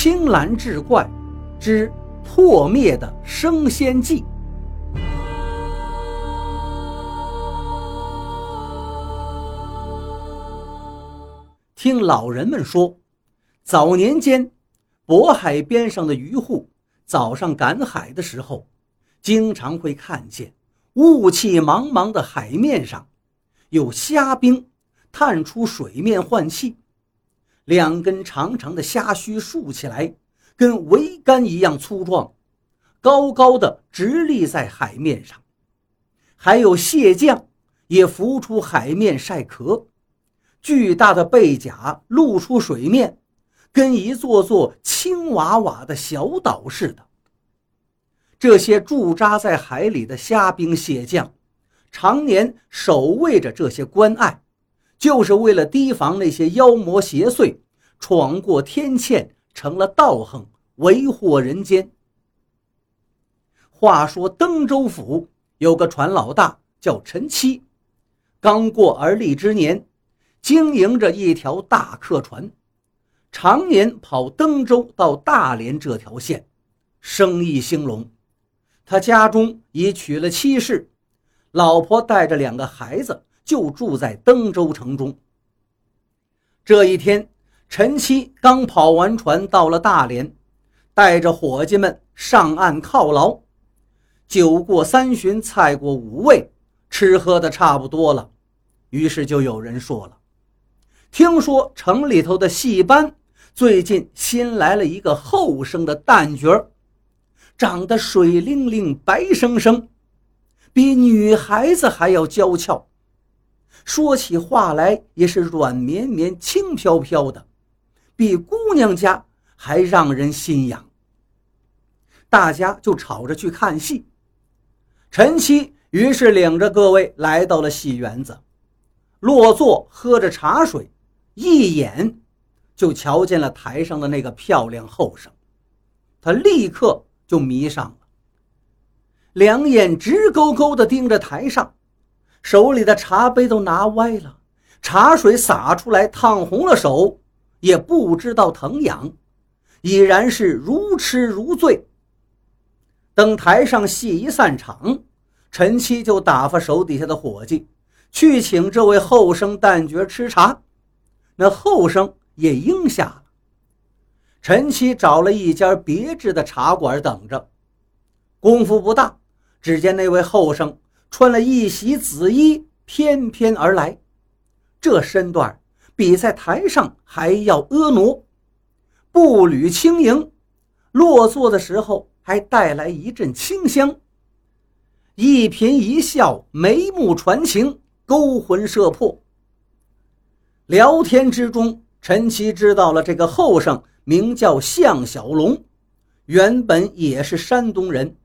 青蓝志怪之破灭的升仙记。听老人们说，早年间，渤海边上的渔户早上赶海的时候，经常会看见雾气茫茫的海面上有虾兵探出水面换气，两根长长的虾须竖起来，跟桅杆一样粗壮，高高的直立在海面上。还有蟹将也浮出海面晒壳。巨大的背甲露出水面，跟一座座青瓦瓦的小岛似的。这些驻扎在海里的虾兵蟹将，常年守卫着这些关隘，就是为了提防那些妖魔邪祟闯过天堑，成了道行，为祸人间。话说登州府有个船老大叫陈七，刚过而立之年。经营着一条大客船，常年跑登州到大连这条线，生意兴隆。他家中已娶了妻室，老婆带着两个孩子就住在登州城中。这一天，陈七刚跑完船到了大连，带着伙计们上岸犒劳。酒过三巡，菜过五味，吃喝的差不多了，于是就有人说了。听说城里头的戏班最近新来了一个后生的旦角长得水灵灵、白生生，比女孩子还要娇俏，说起话来也是软绵绵、轻飘飘的，比姑娘家还让人心痒。大家就吵着去看戏。陈七于是领着各位来到了戏园子，落座喝着茶水。一眼就瞧见了台上的那个漂亮后生，他立刻就迷上了，两眼直勾勾地盯着台上，手里的茶杯都拿歪了，茶水洒出来烫红了手，也不知道疼痒，已然是如痴如醉。等台上戏一散场，陈七就打发手底下的伙计去请这位后生旦角吃茶。那后生也应下了。陈七找了一家别致的茶馆等着。功夫不大，只见那位后生穿了一袭紫衣，翩翩而来，这身段比在台上还要婀娜，步履轻盈，落座的时候还带来一阵清香。一颦一笑，眉目传情，勾魂摄魄。聊天之中，陈奇知道了这个后生名叫向小龙，原本也是山东人，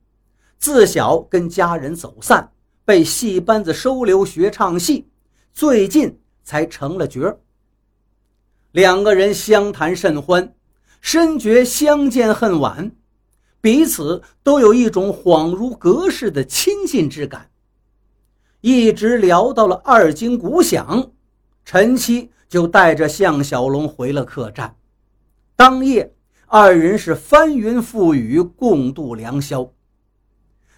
自小跟家人走散，被戏班子收留学唱戏，最近才成了角两个人相谈甚欢，深觉相见恨晚，彼此都有一种恍如隔世的亲近之感。一直聊到了二更鼓响，陈七。就带着向小龙回了客栈。当夜，二人是翻云覆雨，共度良宵。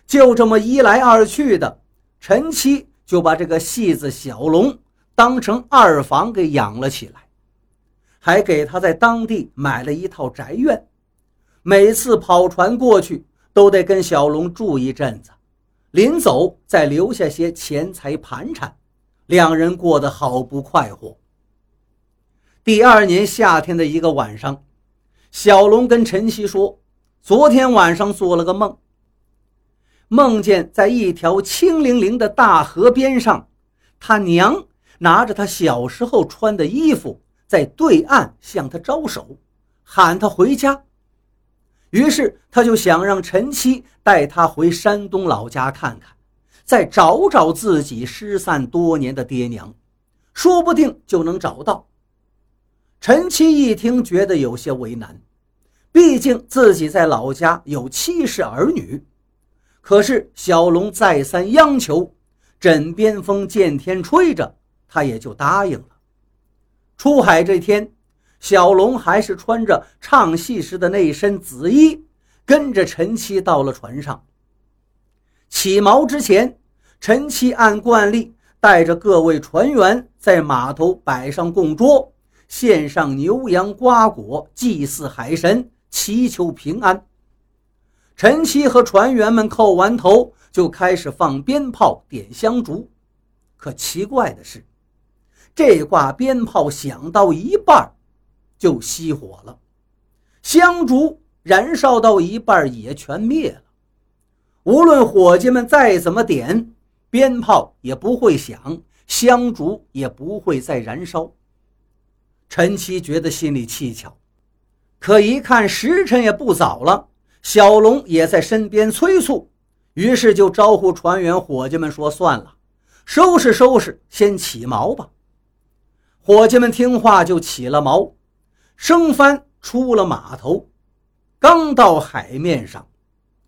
就这么一来二去的，陈七就把这个戏子小龙当成二房给养了起来，还给他在当地买了一套宅院。每次跑船过去，都得跟小龙住一阵子，临走再留下些钱财盘缠，两人过得好不快活。第二年夏天的一个晚上，小龙跟陈曦说：“昨天晚上做了个梦，梦见在一条清凌凌的大河边上，他娘拿着他小时候穿的衣服，在对岸向他招手，喊他回家。于是他就想让陈七带他回山东老家看看，再找找自己失散多年的爹娘，说不定就能找到。”陈七一听，觉得有些为难，毕竟自己在老家有妻室儿女。可是小龙再三央求，枕边风，见天吹着，他也就答应了。出海这天，小龙还是穿着唱戏时的那身紫衣，跟着陈七到了船上。起锚之前，陈七按惯例带着各位船员在码头摆上供桌，献上牛羊瓜果，祭祀海神，祈求平安。陈七和船员们叩完头，就开始放鞭炮、点香烛。可奇怪的是，这挂鞭炮响到一半就熄火了，香烛燃烧到一半也全灭了。无论伙计们再怎么点，鞭炮也不会响，香烛也不会再燃烧。陈七觉得心里蹊跷，可一看时辰也不早了，小龙也在身边催促，于是就招呼船员伙计们说：“算了，收拾收拾，先起锚吧。”伙计们听话就起了锚。升帆出了码头，刚到海面上，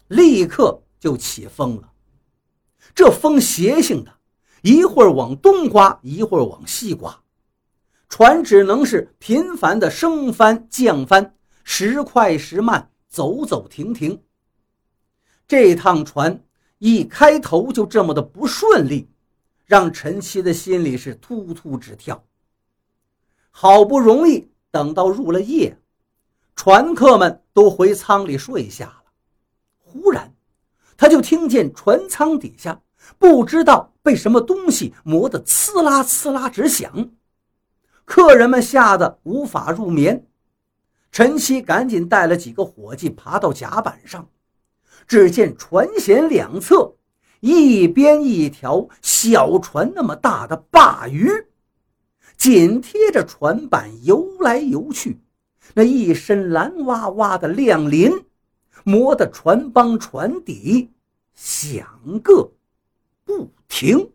立刻就起风了。这风邪性的，一会儿往东刮，一会儿往西刮，船只能是频繁的升帆降帆，时快时慢，走走停停。这趟船一开头就这么的不顺利，让陈七的心里是突突直跳。好不容易。等到入了夜，船客们都回舱里睡下了。忽然，他就听见船舱底下不知道被什么东西磨得呲啦呲啦直响，客人们吓得无法入眠。陈七赶紧带了几个伙计爬到甲板上，只见船舷两侧一边一条小船那么大的鲅鱼。紧贴着船板游来游去，那一身蓝哇哇的亮鳞，磨得船帮船底响个不停。